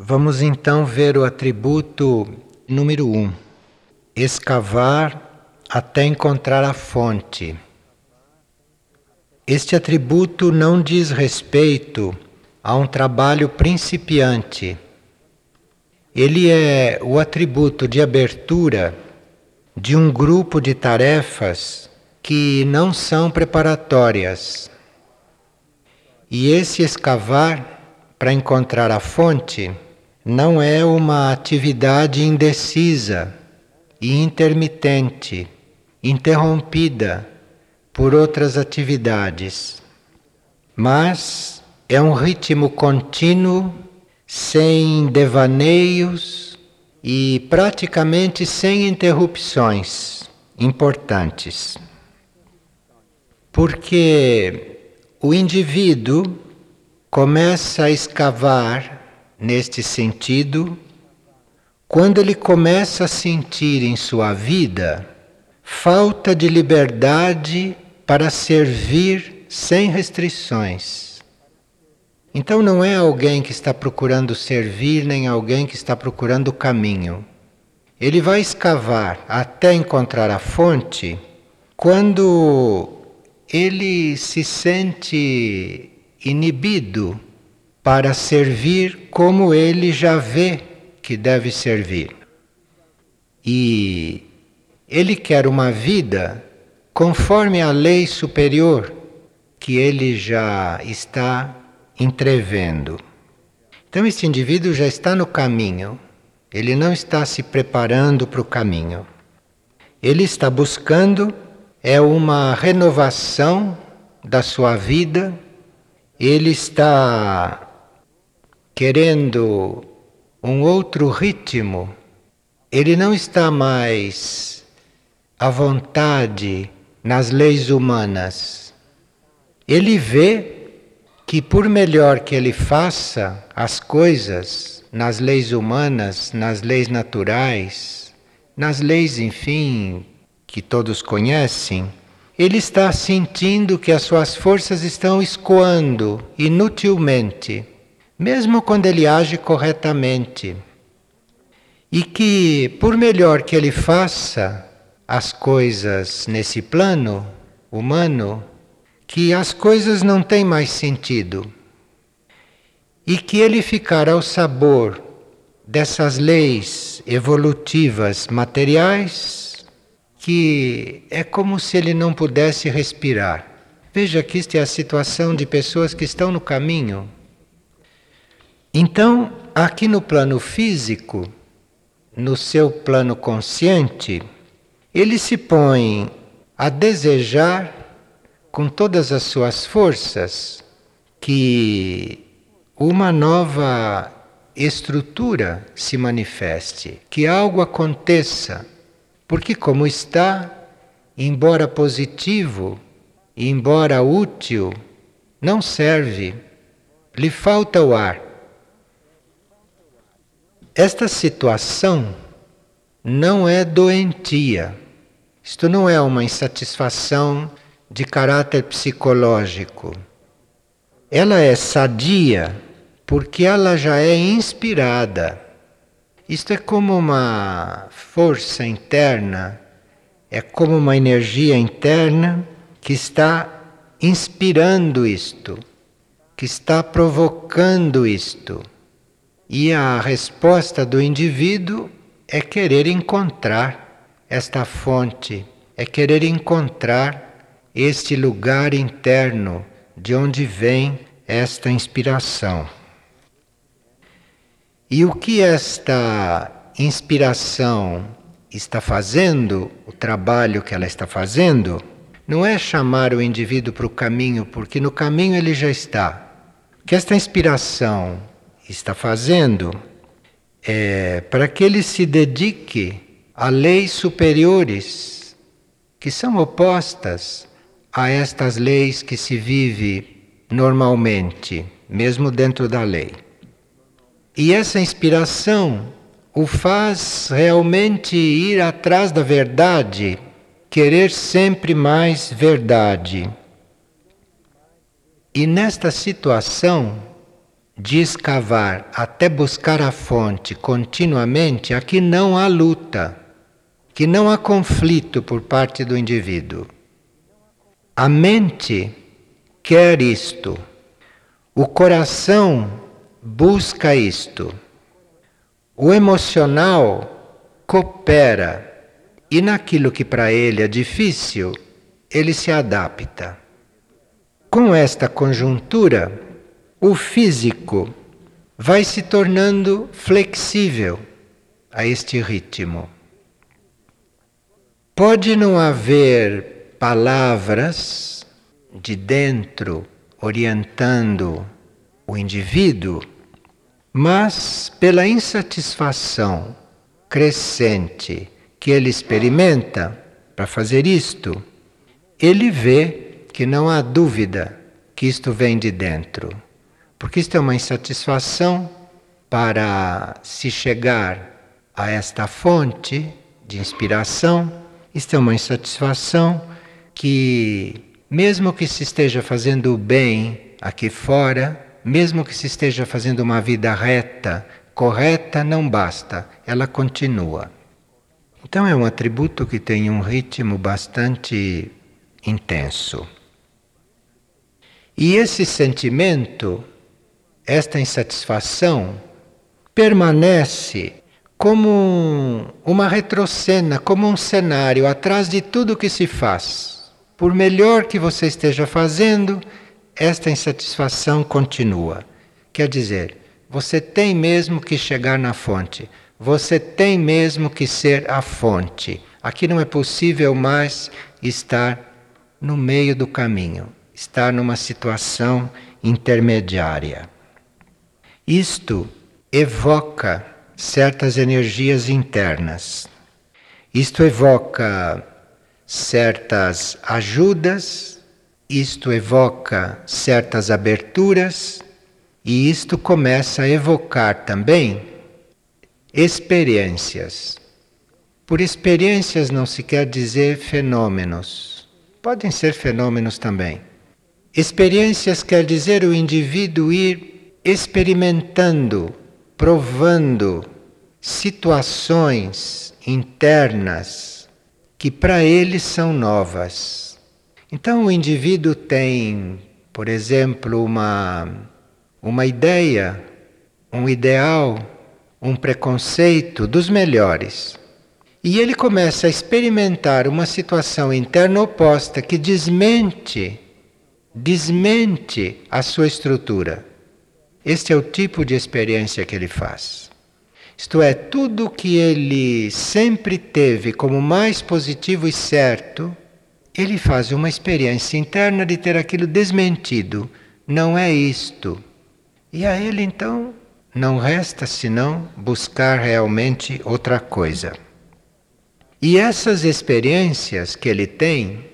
Vamos então ver o atributo número 1: um, escavar até encontrar a fonte. Este atributo não diz respeito a um trabalho principiante. Ele é o atributo de abertura de um grupo de tarefas que não são preparatórias. E esse escavar para encontrar a fonte não é uma atividade indecisa e intermitente, interrompida por outras atividades, mas é um ritmo contínuo, sem devaneios e praticamente sem interrupções importantes. Porque o indivíduo começa a escavar neste sentido quando ele começa a sentir em sua vida falta de liberdade para servir sem restrições. Então não é alguém que está procurando servir, nem alguém que está procurando o caminho. Ele vai escavar até encontrar a fonte quando ele se sente inibido para servir como ele já vê que deve servir. E ele quer uma vida conforme a lei superior que ele já está entrevendo. Então, esse indivíduo já está no caminho, ele não está se preparando para o caminho. Ele está buscando é uma renovação da sua vida, ele está querendo um outro ritmo, ele não está mais à vontade nas leis humanas. Ele vê que, por melhor que ele faça as coisas nas leis humanas, nas leis naturais, nas leis, enfim, que todos conhecem, ele está sentindo que as suas forças estão escoando inutilmente mesmo quando ele age corretamente. E que, por melhor que ele faça as coisas nesse plano humano, que as coisas não têm mais sentido. E que ele ficar ao sabor dessas leis evolutivas materiais, que é como se ele não pudesse respirar. Veja que esta é a situação de pessoas que estão no caminho então, aqui no plano físico, no seu plano consciente, ele se põe a desejar com todas as suas forças que uma nova estrutura se manifeste, que algo aconteça, porque como está, embora positivo, embora útil, não serve, lhe falta o ar. Esta situação não é doentia. Isto não é uma insatisfação de caráter psicológico. Ela é sadia porque ela já é inspirada. Isto é como uma força interna, é como uma energia interna que está inspirando isto, que está provocando isto. E a resposta do indivíduo é querer encontrar esta fonte, é querer encontrar este lugar interno de onde vem esta inspiração. E o que esta inspiração está fazendo, o trabalho que ela está fazendo, não é chamar o indivíduo para o caminho, porque no caminho ele já está. Que esta inspiração está fazendo é para que ele se dedique a leis superiores que são opostas a estas leis que se vive normalmente, mesmo dentro da lei. E essa inspiração o faz realmente ir atrás da verdade, querer sempre mais verdade. E nesta situação, de escavar até buscar a fonte continuamente, aqui não há luta, que não há conflito por parte do indivíduo. A mente quer isto, o coração busca isto, o emocional coopera e naquilo que para ele é difícil, ele se adapta. Com esta conjuntura, o físico vai se tornando flexível a este ritmo. Pode não haver palavras de dentro orientando o indivíduo, mas pela insatisfação crescente que ele experimenta para fazer isto, ele vê que não há dúvida que isto vem de dentro. Porque isto é uma insatisfação para se chegar a esta fonte de inspiração, isto é uma insatisfação que, mesmo que se esteja fazendo o bem aqui fora, mesmo que se esteja fazendo uma vida reta, correta, não basta, ela continua. Então é um atributo que tem um ritmo bastante intenso. E esse sentimento esta insatisfação permanece como uma retrocena, como um cenário atrás de tudo que se faz. Por melhor que você esteja fazendo, esta insatisfação continua. Quer dizer, você tem mesmo que chegar na fonte, você tem mesmo que ser a fonte. Aqui não é possível mais estar no meio do caminho, estar numa situação intermediária. Isto evoca certas energias internas. Isto evoca certas ajudas, isto evoca certas aberturas e isto começa a evocar também experiências. Por experiências não se quer dizer fenômenos. Podem ser fenômenos também. Experiências quer dizer o indivíduo ir experimentando, provando situações internas que para ele são novas. Então o indivíduo tem, por exemplo, uma, uma ideia, um ideal, um preconceito dos melhores. E ele começa a experimentar uma situação interna oposta que desmente, desmente a sua estrutura. Este é o tipo de experiência que ele faz. Isto é, tudo que ele sempre teve como mais positivo e certo, ele faz uma experiência interna de ter aquilo desmentido. Não é isto. E a ele então não resta senão buscar realmente outra coisa. E essas experiências que ele tem,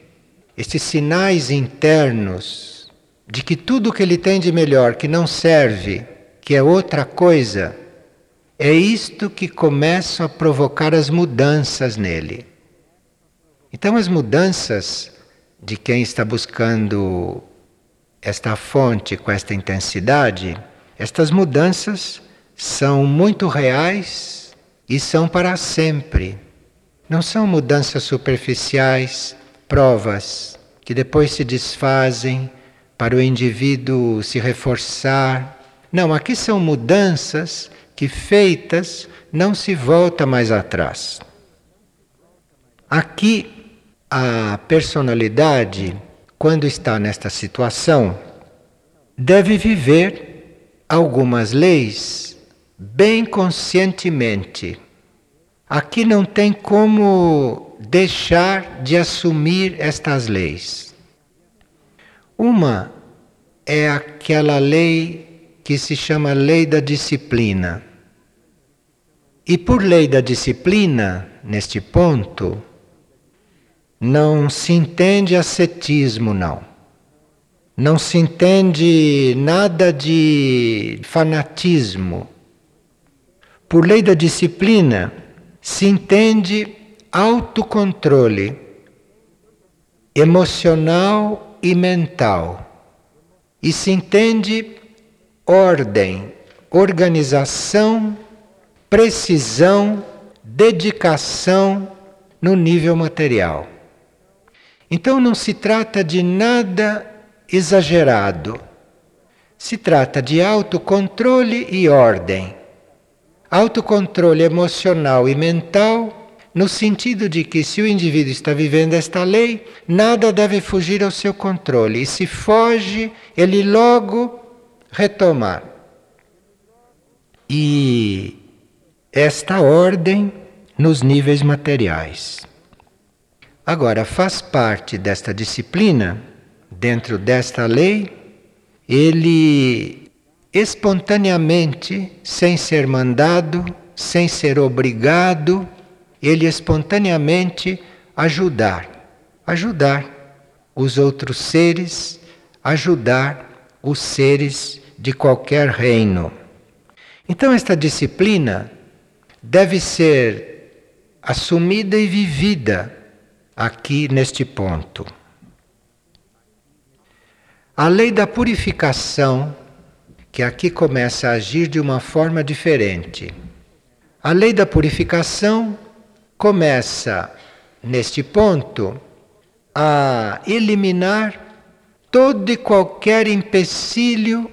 estes sinais internos de que tudo que ele tem de melhor, que não serve, que é outra coisa, é isto que começa a provocar as mudanças nele. Então, as mudanças de quem está buscando esta fonte com esta intensidade, estas mudanças são muito reais e são para sempre. Não são mudanças superficiais, provas que depois se desfazem para o indivíduo se reforçar. Não, aqui são mudanças que feitas não se volta mais atrás. Aqui a personalidade, quando está nesta situação, deve viver algumas leis bem conscientemente. Aqui não tem como deixar de assumir estas leis. Uma é aquela lei que se chama lei da disciplina. E por lei da disciplina, neste ponto, não se entende ascetismo, não. Não se entende nada de fanatismo. Por lei da disciplina, se entende autocontrole emocional e mental. E se entende ordem, organização, precisão, dedicação no nível material. Então não se trata de nada exagerado. Se trata de autocontrole e ordem. Autocontrole emocional e mental no sentido de que se o indivíduo está vivendo esta lei, nada deve fugir ao seu controle, e se foge, ele logo retomar. E esta ordem nos níveis materiais. Agora, faz parte desta disciplina, dentro desta lei, ele espontaneamente, sem ser mandado, sem ser obrigado, ele espontaneamente ajudar, ajudar os outros seres, ajudar os seres de qualquer reino. Então, esta disciplina deve ser assumida e vivida aqui neste ponto. A lei da purificação, que aqui começa a agir de uma forma diferente. A lei da purificação começa, neste ponto, a eliminar todo e qualquer empecilho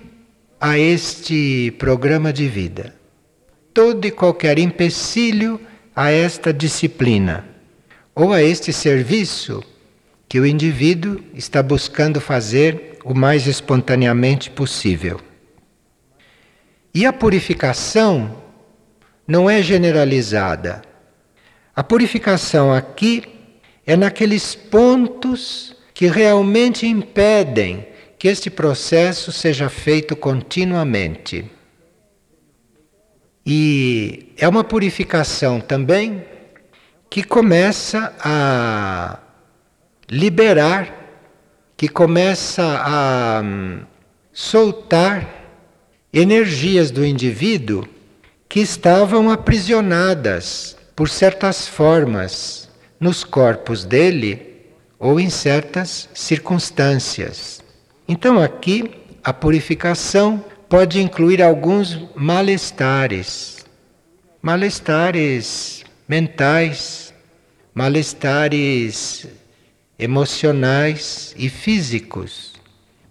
a este programa de vida. Todo e qualquer empecilho a esta disciplina ou a este serviço que o indivíduo está buscando fazer o mais espontaneamente possível. E a purificação não é generalizada. A purificação aqui é naqueles pontos que realmente impedem que este processo seja feito continuamente. E é uma purificação também que começa a liberar, que começa a hum, soltar energias do indivíduo que estavam aprisionadas por certas formas nos corpos dele ou em certas circunstâncias. Então aqui a purificação pode incluir alguns malestares, malestares mentais, malestares emocionais e físicos.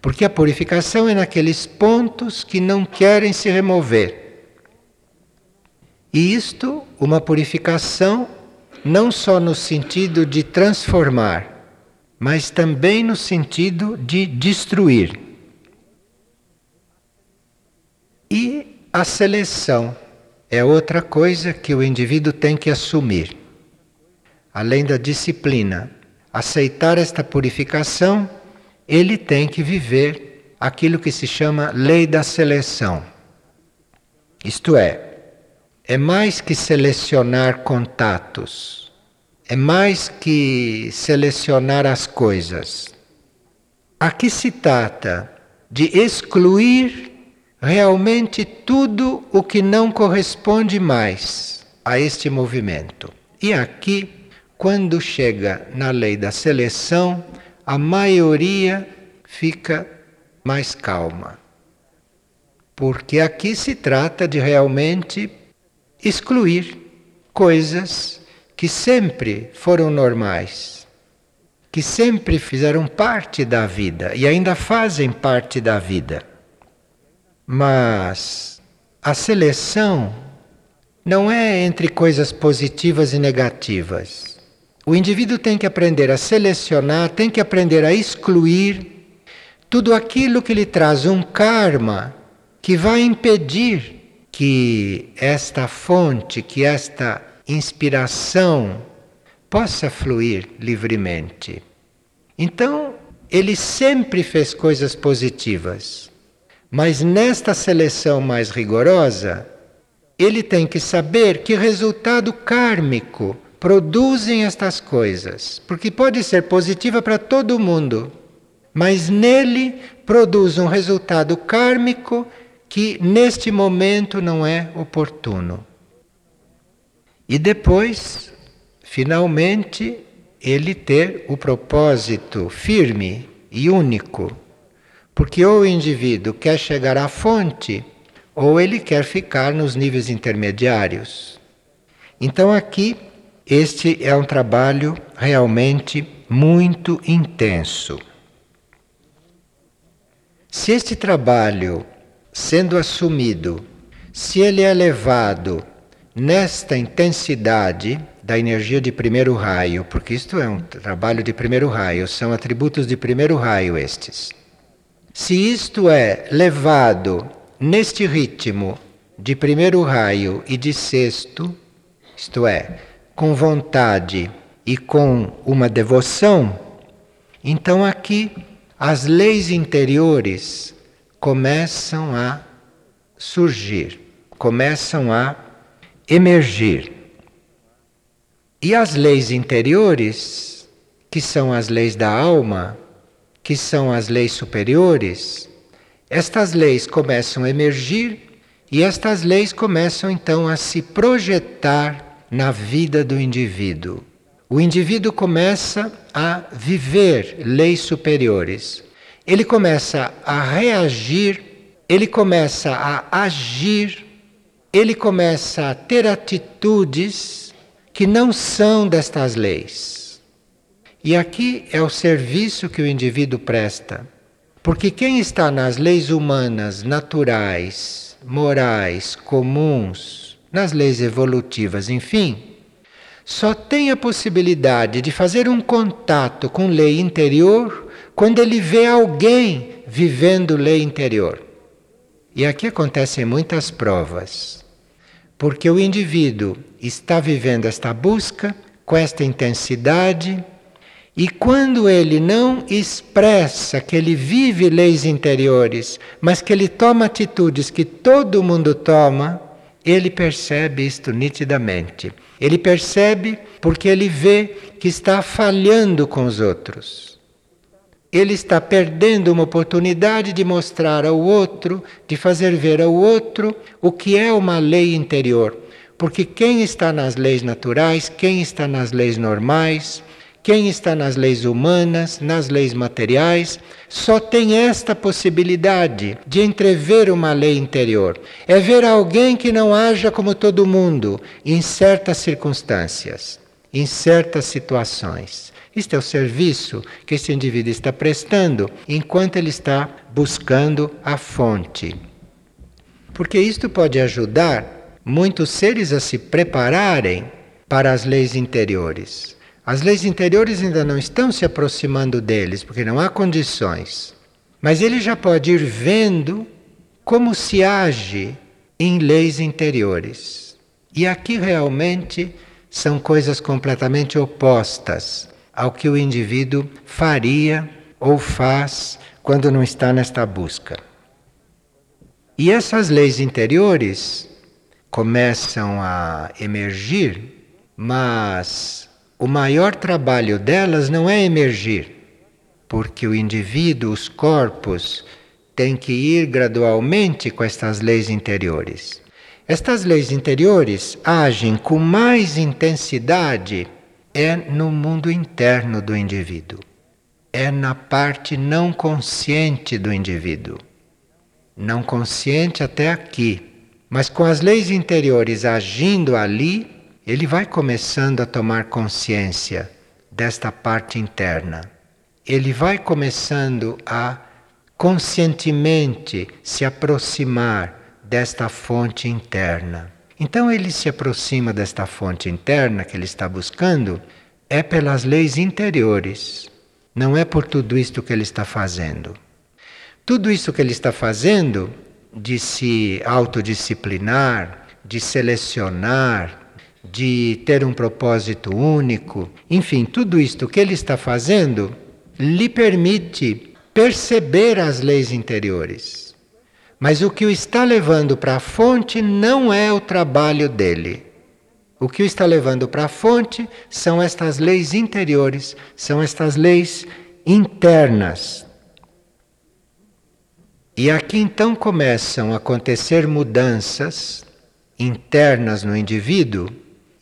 Porque a purificação é naqueles pontos que não querem se remover. E isto, uma purificação, não só no sentido de transformar, mas também no sentido de destruir. E a seleção é outra coisa que o indivíduo tem que assumir. Além da disciplina, aceitar esta purificação, ele tem que viver aquilo que se chama lei da seleção. Isto é, é mais que selecionar contatos, é mais que selecionar as coisas. Aqui se trata de excluir realmente tudo o que não corresponde mais a este movimento. E aqui, quando chega na lei da seleção, a maioria fica mais calma. Porque aqui se trata de realmente excluir coisas que sempre foram normais, que sempre fizeram parte da vida e ainda fazem parte da vida. Mas a seleção não é entre coisas positivas e negativas. O indivíduo tem que aprender a selecionar, tem que aprender a excluir tudo aquilo que lhe traz um karma que vai impedir que esta fonte, que esta inspiração possa fluir livremente. Então, ele sempre fez coisas positivas, mas nesta seleção mais rigorosa, ele tem que saber que resultado kármico produzem estas coisas, porque pode ser positiva para todo mundo, mas nele produz um resultado kármico que neste momento não é oportuno. E depois, finalmente, ele ter o propósito firme e único, Porque ou o indivíduo quer chegar à fonte, ou ele quer ficar nos níveis intermediários. Então aqui este é um trabalho realmente muito intenso. Se este trabalho, sendo assumido, se ele é levado nesta intensidade da energia de primeiro raio, porque isto é um trabalho de primeiro raio, são atributos de primeiro raio estes. Se isto é levado neste ritmo de primeiro raio e de sexto, isto é, com vontade e com uma devoção, então aqui as leis interiores começam a surgir, começam a emergir. E as leis interiores, que são as leis da alma, que são as leis superiores, estas leis começam a emergir e estas leis começam então a se projetar na vida do indivíduo. O indivíduo começa a viver leis superiores. Ele começa a reagir, ele começa a agir, ele começa a ter atitudes que não são destas leis. E aqui é o serviço que o indivíduo presta. Porque quem está nas leis humanas, naturais, morais, comuns, nas leis evolutivas, enfim, só tem a possibilidade de fazer um contato com lei interior quando ele vê alguém vivendo lei interior. E aqui acontecem muitas provas, porque o indivíduo está vivendo esta busca com esta intensidade, e quando ele não expressa que ele vive leis interiores, mas que ele toma atitudes que todo mundo toma, ele percebe isto nitidamente. Ele percebe porque ele vê que está falhando com os outros. Ele está perdendo uma oportunidade de mostrar ao outro, de fazer ver ao outro o que é uma lei interior. Porque quem está nas leis naturais, quem está nas leis normais, quem está nas leis humanas, nas leis materiais, só tem esta possibilidade de entrever uma lei interior. É ver alguém que não haja como todo mundo em certas circunstâncias, em certas situações. Este é o serviço que esse indivíduo está prestando enquanto ele está buscando a fonte. Porque isto pode ajudar muitos seres a se prepararem para as leis interiores. As leis interiores ainda não estão se aproximando deles, porque não há condições. Mas ele já pode ir vendo como se age em leis interiores. E aqui realmente são coisas completamente opostas ao que o indivíduo faria ou faz quando não está nesta busca. E essas leis interiores começam a emergir, mas o maior trabalho delas não é emergir, porque o indivíduo, os corpos, têm que ir gradualmente com estas leis interiores. Estas leis interiores agem com mais intensidade é no mundo interno do indivíduo, é na parte não consciente do indivíduo. Não consciente até aqui, mas com as leis interiores agindo ali, ele vai começando a tomar consciência desta parte interna. Ele vai começando a conscientemente se aproximar desta fonte interna. Então ele se aproxima desta fonte interna que ele está buscando é pelas leis interiores, não é por tudo isto que ele está fazendo. Tudo isso que ele está fazendo de se autodisciplinar, de selecionar, de ter um propósito único, enfim, tudo isto que ele está fazendo lhe permite perceber as leis interiores. Mas o que o está levando para a fonte não é o trabalho dele. O que o está levando para a fonte são estas leis interiores, são estas leis internas. E aqui então começam a acontecer mudanças internas no indivíduo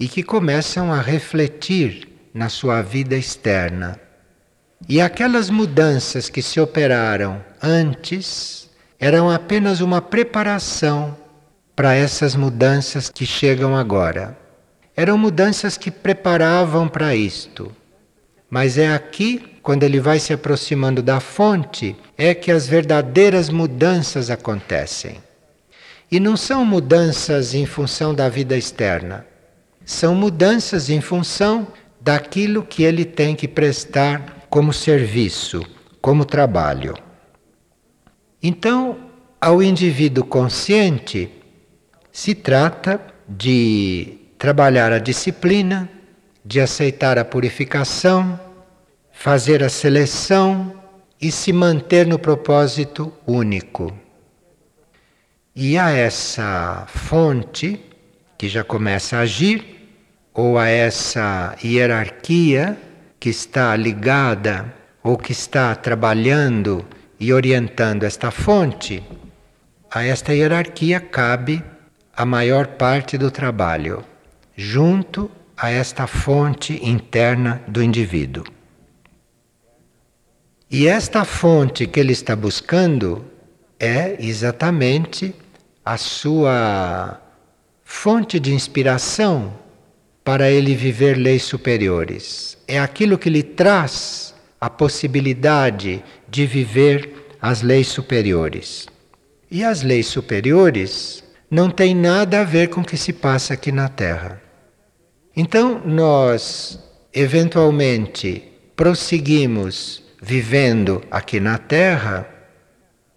e que começam a refletir na sua vida externa. E aquelas mudanças que se operaram antes eram apenas uma preparação para essas mudanças que chegam agora. Eram mudanças que preparavam para isto. Mas é aqui, quando ele vai se aproximando da fonte, é que as verdadeiras mudanças acontecem. E não são mudanças em função da vida externa, são mudanças em função daquilo que ele tem que prestar como serviço, como trabalho. Então, ao indivíduo consciente, se trata de trabalhar a disciplina, de aceitar a purificação, fazer a seleção e se manter no propósito único. E a essa fonte que já começa a agir, ou a essa hierarquia que está ligada ou que está trabalhando e orientando esta fonte, a esta hierarquia cabe a maior parte do trabalho, junto a esta fonte interna do indivíduo. E esta fonte que ele está buscando é exatamente a sua fonte de inspiração para ele viver leis superiores. É aquilo que lhe traz a possibilidade de viver as leis superiores. E as leis superiores não têm nada a ver com o que se passa aqui na Terra. Então, nós, eventualmente, prosseguimos vivendo aqui na Terra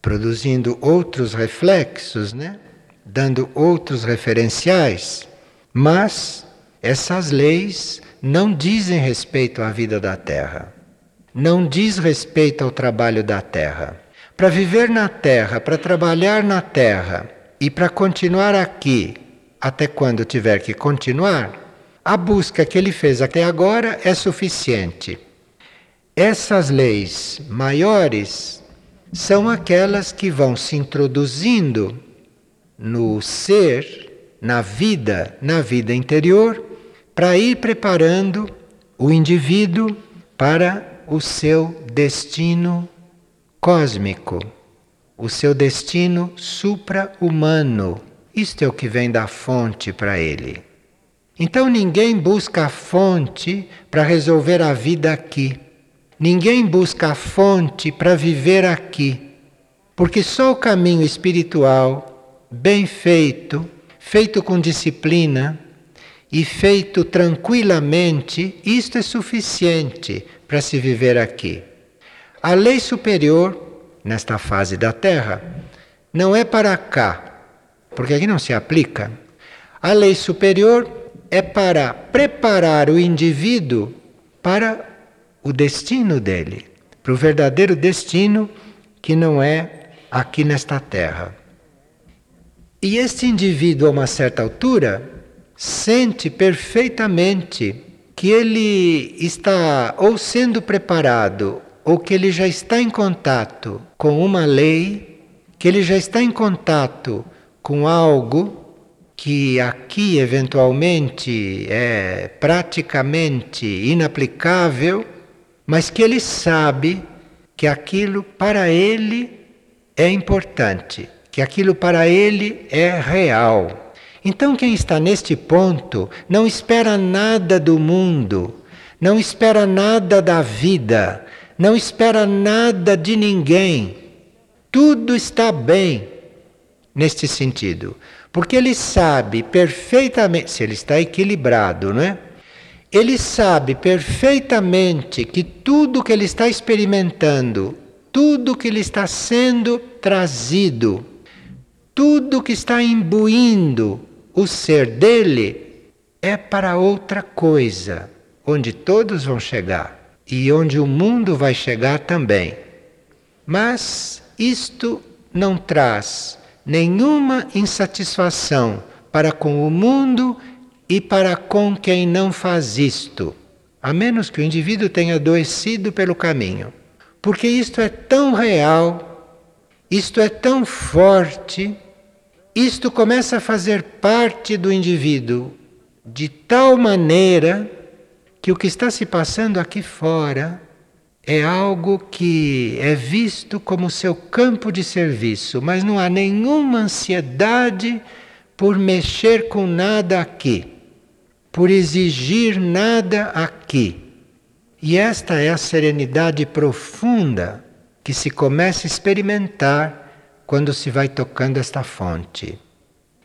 produzindo outros reflexos, né? dando outros referenciais, mas essas leis não dizem respeito à vida da Terra, não diz respeito ao trabalho da Terra. Para viver na Terra, para trabalhar na Terra e para continuar aqui até quando tiver que continuar, a busca que ele fez até agora é suficiente. Essas leis maiores são aquelas que vão se introduzindo no ser, na vida, na vida interior, para ir preparando o indivíduo para o seu destino cósmico, o seu destino supra-humano. Isto é o que vem da fonte para ele. Então ninguém busca a fonte para resolver a vida aqui. Ninguém busca a fonte para viver aqui, porque só o caminho espiritual, bem feito, feito com disciplina e feito tranquilamente, isto é suficiente para se viver aqui. A lei superior, nesta fase da Terra, não é para cá, porque aqui não se aplica. A lei superior é para preparar o indivíduo para o destino dele, para o verdadeiro destino que não é aqui nesta terra. E este indivíduo, a uma certa altura, sente perfeitamente que ele está ou sendo preparado ou que ele já está em contato com uma lei, que ele já está em contato com algo que aqui eventualmente é praticamente inaplicável mas que ele sabe que aquilo para ele é importante, que aquilo para ele é real. Então, quem está neste ponto não espera nada do mundo, não espera nada da vida, não espera nada de ninguém. Tudo está bem neste sentido, porque ele sabe perfeitamente, se ele está equilibrado, não é? ele sabe perfeitamente que tudo que ele está experimentando, tudo que lhe está sendo trazido, tudo que está imbuindo o ser dele é para outra coisa, onde todos vão chegar e onde o mundo vai chegar também. Mas isto não traz nenhuma insatisfação para com o mundo e para com quem não faz isto, a menos que o indivíduo tenha adoecido pelo caminho. Porque isto é tão real, isto é tão forte, isto começa a fazer parte do indivíduo de tal maneira que o que está se passando aqui fora é algo que é visto como seu campo de serviço, mas não há nenhuma ansiedade por mexer com nada aqui, por exigir nada aqui. E esta é a serenidade profunda que se começa a experimentar quando se vai tocando esta fonte.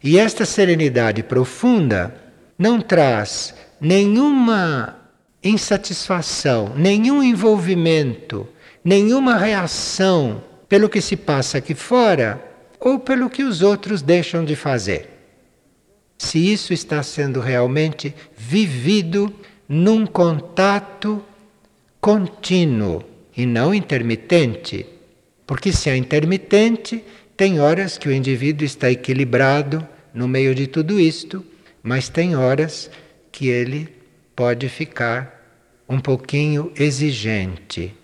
E esta serenidade profunda não traz nenhuma insatisfação, nenhum envolvimento, nenhuma reação pelo que se passa aqui fora ou pelo que os outros deixam de fazer. Se isso está sendo realmente vivido num contato contínuo e não intermitente, porque se é intermitente, tem horas que o indivíduo está equilibrado no meio de tudo isto, mas tem horas que ele pode ficar um pouquinho exigente.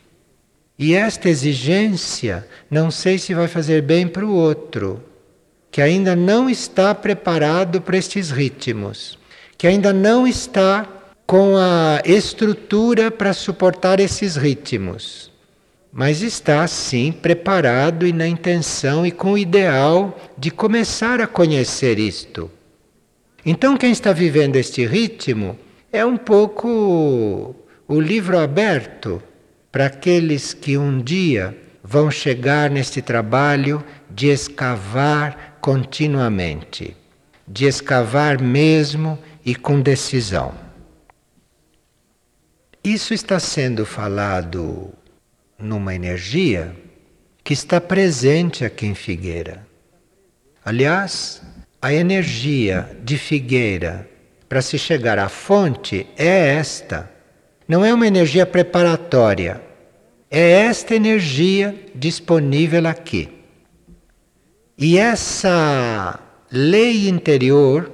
E esta exigência não sei se vai fazer bem para o outro, que ainda não está preparado para estes ritmos, que ainda não está com a estrutura para suportar esses ritmos, mas está sim preparado e na intenção e com o ideal de começar a conhecer isto. Então, quem está vivendo este ritmo é um pouco o livro aberto para aqueles que um dia vão chegar neste trabalho de escavar continuamente, de escavar mesmo e com decisão. Isso está sendo falado numa energia que está presente aqui em Figueira. Aliás, a energia de Figueira para se chegar à fonte é esta não é uma energia preparatória. É esta energia disponível aqui. E essa lei interior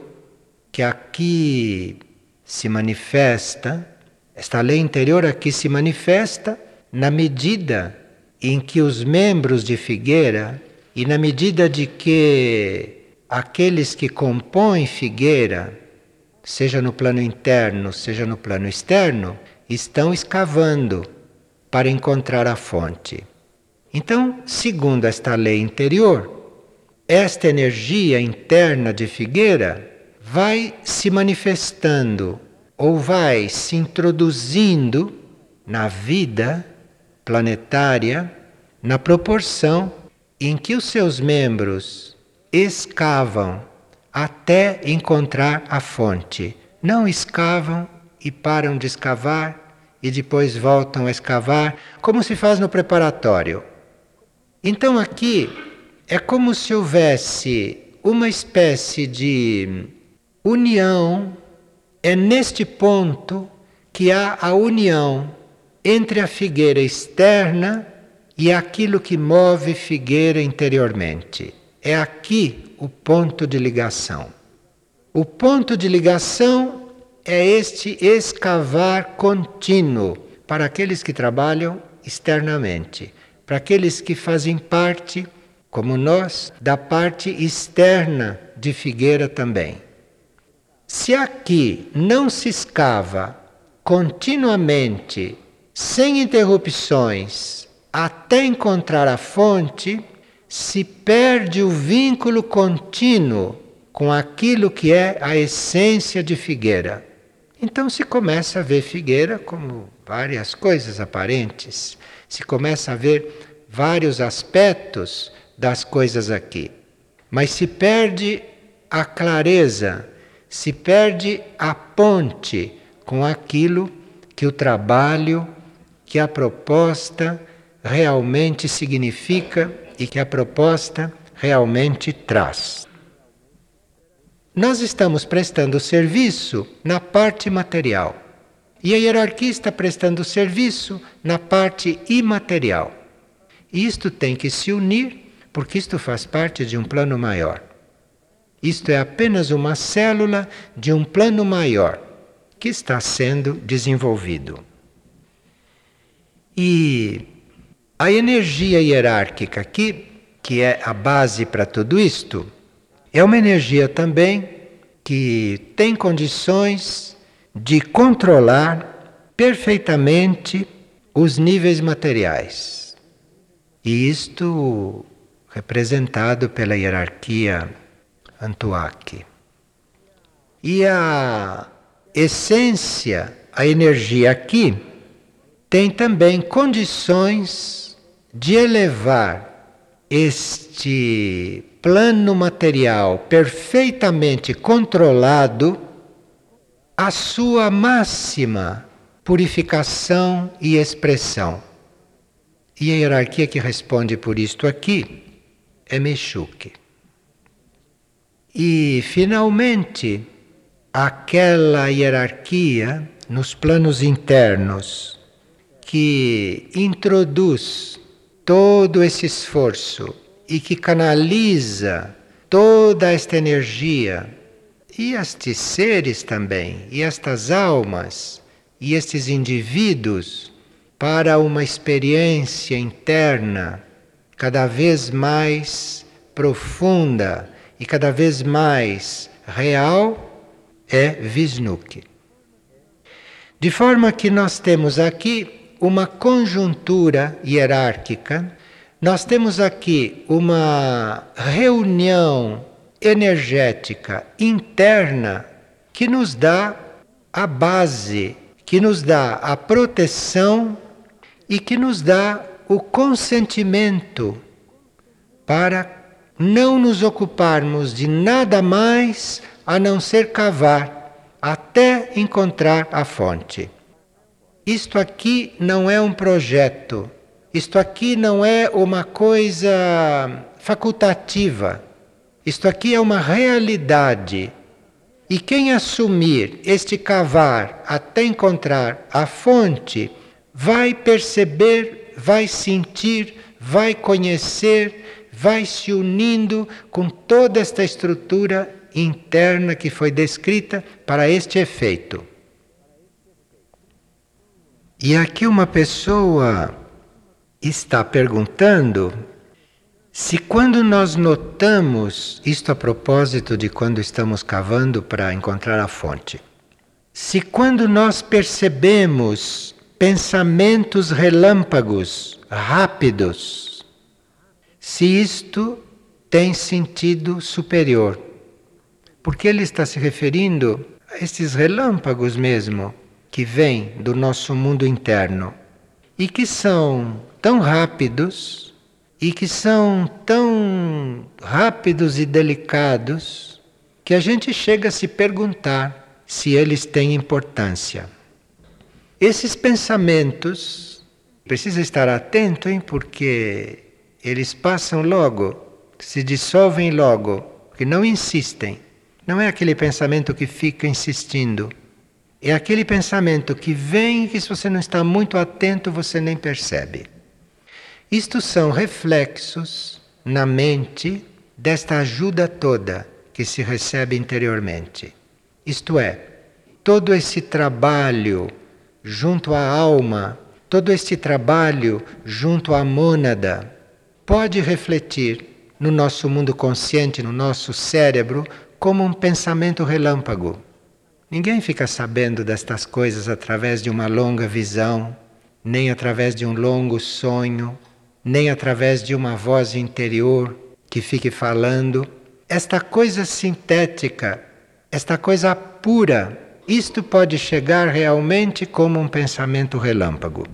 que aqui se manifesta, esta lei interior aqui se manifesta na medida em que os membros de Figueira e na medida de que aqueles que compõem Figueira, seja no plano interno, seja no plano externo, estão escavando para encontrar a fonte. Então, segundo esta lei interior, esta energia interna de Figueira vai se manifestando ou vai se introduzindo na vida planetária na proporção em que os seus membros escavam até encontrar a fonte. Não escavam e param de escavar e depois voltam a escavar, como se faz no preparatório. Então aqui é como se houvesse uma espécie de união, é neste ponto que há a união entre a figueira externa e aquilo que move figueira interiormente. É aqui o ponto de ligação. O ponto de ligação é este escavar contínuo para aqueles que trabalham externamente, para aqueles que fazem parte, como nós, da parte externa de Figueira também. Se aqui não se escava continuamente, sem interrupções, até encontrar a fonte, se perde o vínculo contínuo com aquilo que é a essência de Figueira. Então se começa a ver figueira como várias coisas aparentes, se começa a ver vários aspectos das coisas aqui. Mas se perde a clareza, se perde a ponte com aquilo que o trabalho, que a proposta realmente significa e que a proposta realmente traz. Nós estamos prestando serviço na parte material. E a hierarquia está prestando serviço na parte imaterial. Isto tem que se unir, porque isto faz parte de um plano maior. Isto é apenas uma célula de um plano maior que está sendo desenvolvido. E a energia hierárquica aqui, que é a base para tudo isto, é uma energia também que tem condições de controlar perfeitamente os níveis materiais. E isto representado pela hierarquia Antuak. E a essência, a energia aqui, tem também condições de elevar este plano material perfeitamente controlado à sua máxima purificação e expressão. E a hierarquia que responde por isto aqui é Meshuke. E, finalmente, aquela hierarquia nos planos internos que introduz todo esse esforço e que canaliza toda esta energia e estes seres também, e estas almas, e estes indivíduos para uma experiência interna cada vez mais profunda e cada vez mais real é Visnuk. De forma que nós temos aqui uma conjuntura hierárquica, nós temos aqui uma reunião energética interna que nos dá a base, que nos dá a proteção e que nos dá o consentimento para não nos ocuparmos de nada mais a não ser cavar até encontrar a fonte. Isto aqui não é um projeto, isto aqui não é uma coisa facultativa, isto aqui é uma realidade. E quem assumir este cavar até encontrar a fonte, vai perceber vai sentir, vai conhecer, vai se unindo com toda esta estrutura interna que foi descrita para este efeito. E aqui uma pessoa está perguntando se quando nós notamos, isto a propósito de quando estamos cavando para encontrar a fonte, se quando nós percebemos pensamentos relâmpagos, rápidos, se isto tem sentido superior. Porque ele está se referindo a esses relâmpagos mesmo, que vêm do nosso mundo interno e que são tão rápidos e que são tão rápidos e delicados que a gente chega a se perguntar se eles têm importância. Esses pensamentos, precisa estar atento, hein, porque eles passam logo, se dissolvem logo, que não insistem. Não é aquele pensamento que fica insistindo. É aquele pensamento que vem e que se você não está muito atento, você nem percebe. Isto são reflexos na mente desta ajuda toda que se recebe interiormente. Isto é, todo esse trabalho junto à alma, todo este trabalho junto à mônada pode refletir no nosso mundo consciente, no nosso cérebro, como um pensamento relâmpago. Ninguém fica sabendo destas coisas através de uma longa visão, nem através de um longo sonho, nem através de uma voz interior que fique falando. Esta coisa sintética, esta coisa pura, isto pode chegar realmente como um pensamento relâmpago.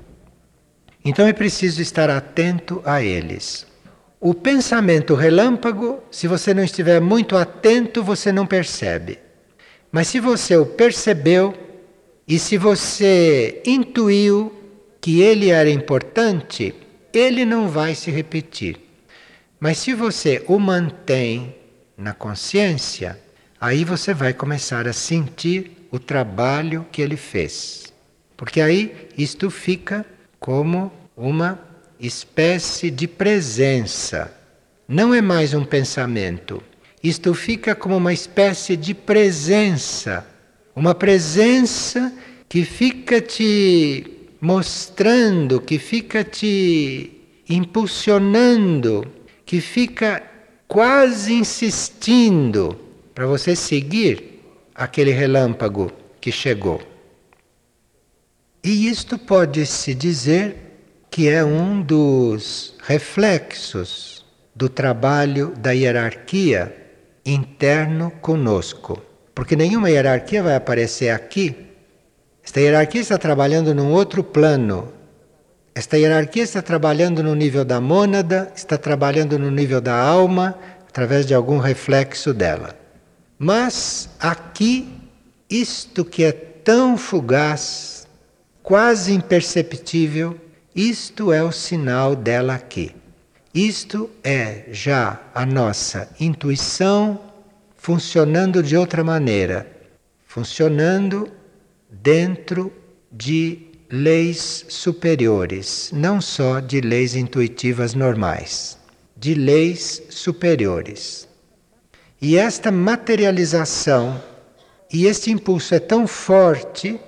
Então é preciso estar atento a eles. O pensamento relâmpago, se você não estiver muito atento, você não percebe. Mas se você o percebeu e se você intuiu que ele era importante, ele não vai se repetir. Mas se você o mantém na consciência, aí você vai começar a sentir o trabalho que ele fez. Porque aí isto fica como uma espécie de presença. Não é mais um pensamento. Isto fica como uma espécie de presença. Uma presença que fica te mostrando, que fica te impulsionando, que fica quase insistindo para você seguir aquele relâmpago que chegou. E isto pode-se dizer que é um dos reflexos do trabalho da hierarquia interno conosco. Porque nenhuma hierarquia vai aparecer aqui. Esta hierarquia está trabalhando num outro plano. Esta hierarquia está trabalhando no nível da mônada, está trabalhando no nível da alma, através de algum reflexo dela. Mas aqui, isto que é tão fugaz, quase imperceptível, isto é o sinal dela aqui. Isto é já a nossa intuição funcionando de outra maneira, funcionando dentro de leis superiores, não só de leis intuitivas normais, de leis superiores. E esta materialização e este impulso é tão forte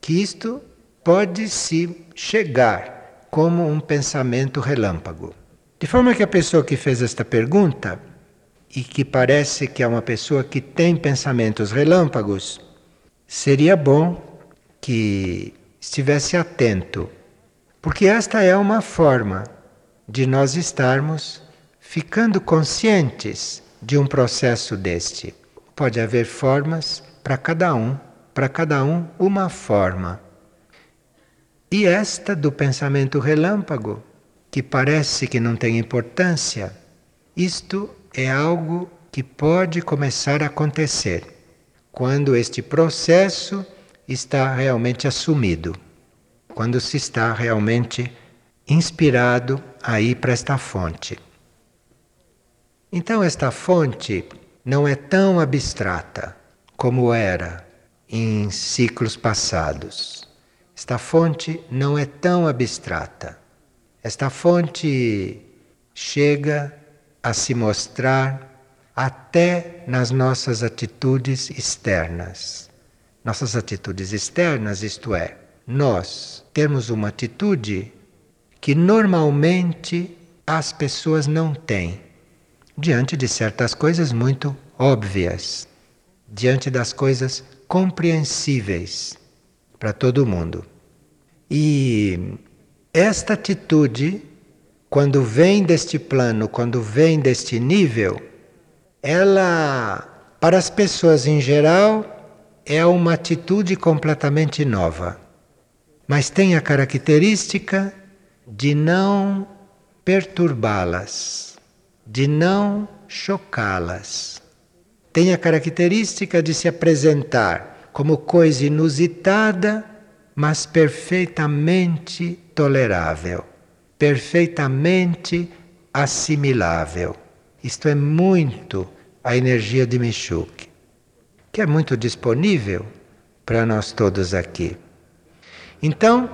que isto pode-se chegar como um pensamento relâmpago. De forma que a pessoa que fez esta pergunta, e que parece que é uma pessoa que tem pensamentos relâmpagos, seria bom que estivesse atento, porque esta é uma forma de nós estarmos ficando conscientes de um processo deste. Pode haver formas para cada um, para cada um uma forma. E esta do pensamento relâmpago, que parece que não tem importância, isto é algo que pode começar a acontecer quando este processo está realmente assumido, quando se está realmente inspirado a ir para esta fonte. Então, esta fonte não é tão abstrata como era em ciclos passados. Esta fonte não é tão abstrata. Esta fonte chega a se mostrar até nas nossas atitudes externas. Nossas atitudes externas, isto é, nós temos uma atitude que normalmente as pessoas não têm diante de certas coisas muito óbvias, diante das coisas compreensíveis para todo mundo. E esta atitude, quando vem deste plano, quando vem deste nível, ela, para as pessoas em geral, é uma atitude completamente nova. Mas tem a característica de não perturbá-las, de não chocá-las. Tem a característica de se apresentar como coisa inusitada, mas perfeitamente tolerável, perfeitamente assimilável. Isto é muito a energia de Michuk, que é muito disponível para nós todos aqui. Então,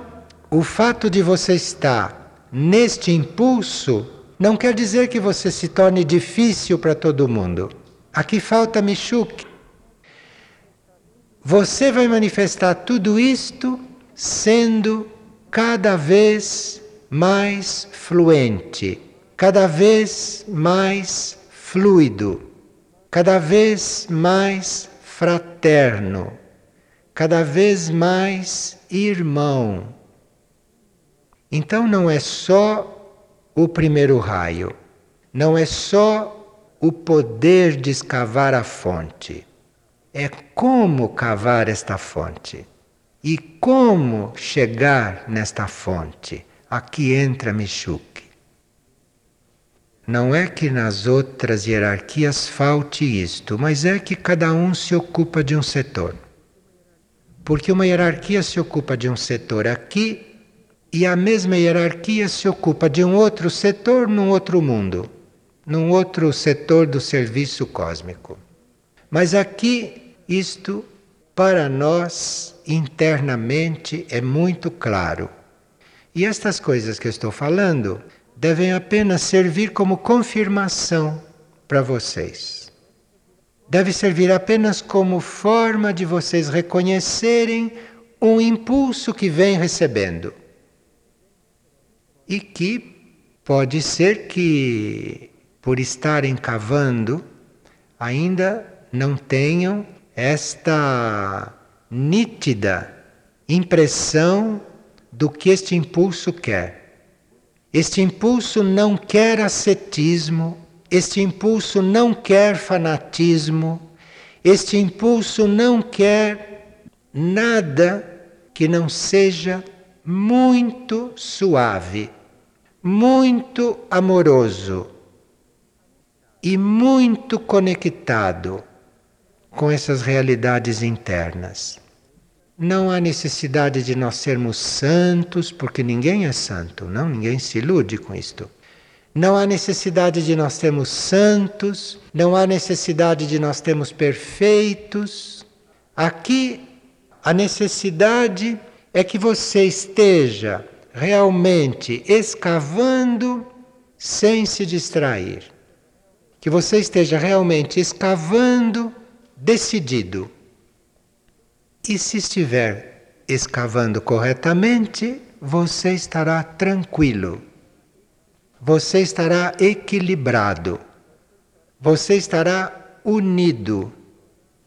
o fato de você estar neste impulso não quer dizer que você se torne difícil para todo mundo. Aqui falta Michuk, você vai manifestar tudo isto sendo cada vez mais fluente, cada vez mais fluido, cada vez mais fraterno, cada vez mais irmão. Então não é só o primeiro raio, não é só o poder de escavar a fonte é como cavar esta fonte e como chegar nesta fonte. Aqui entra Michuque. Não é que nas outras hierarquias falte isto, mas é que cada um se ocupa de um setor. Porque uma hierarquia se ocupa de um setor aqui e a mesma hierarquia se ocupa de um outro setor num outro mundo, num outro setor do serviço cósmico. Mas aqui isto, para nós, internamente, é muito claro. E estas coisas que eu estou falando devem apenas servir como confirmação para vocês. Deve servir apenas como forma de vocês reconhecerem um impulso que vem recebendo. E que pode ser que, por estarem cavando, ainda não tenham esta nítida impressão do que este impulso quer. Este impulso não quer ascetismo, este impulso não quer fanatismo, este impulso não quer nada que não seja muito suave, muito amoroso e muito conectado com essas realidades internas. Não há necessidade de nós sermos santos, porque ninguém é santo, não, ninguém se ilude com isto. Não há necessidade de nós termos santos, não há necessidade de nós termos perfeitos. Aqui a necessidade é que você esteja realmente escavando sem se distrair. Que você esteja realmente escavando decidido. E se estiver escavando corretamente, você estará tranquilo. Você estará equilibrado. Você estará unido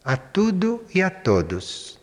a tudo e a todos.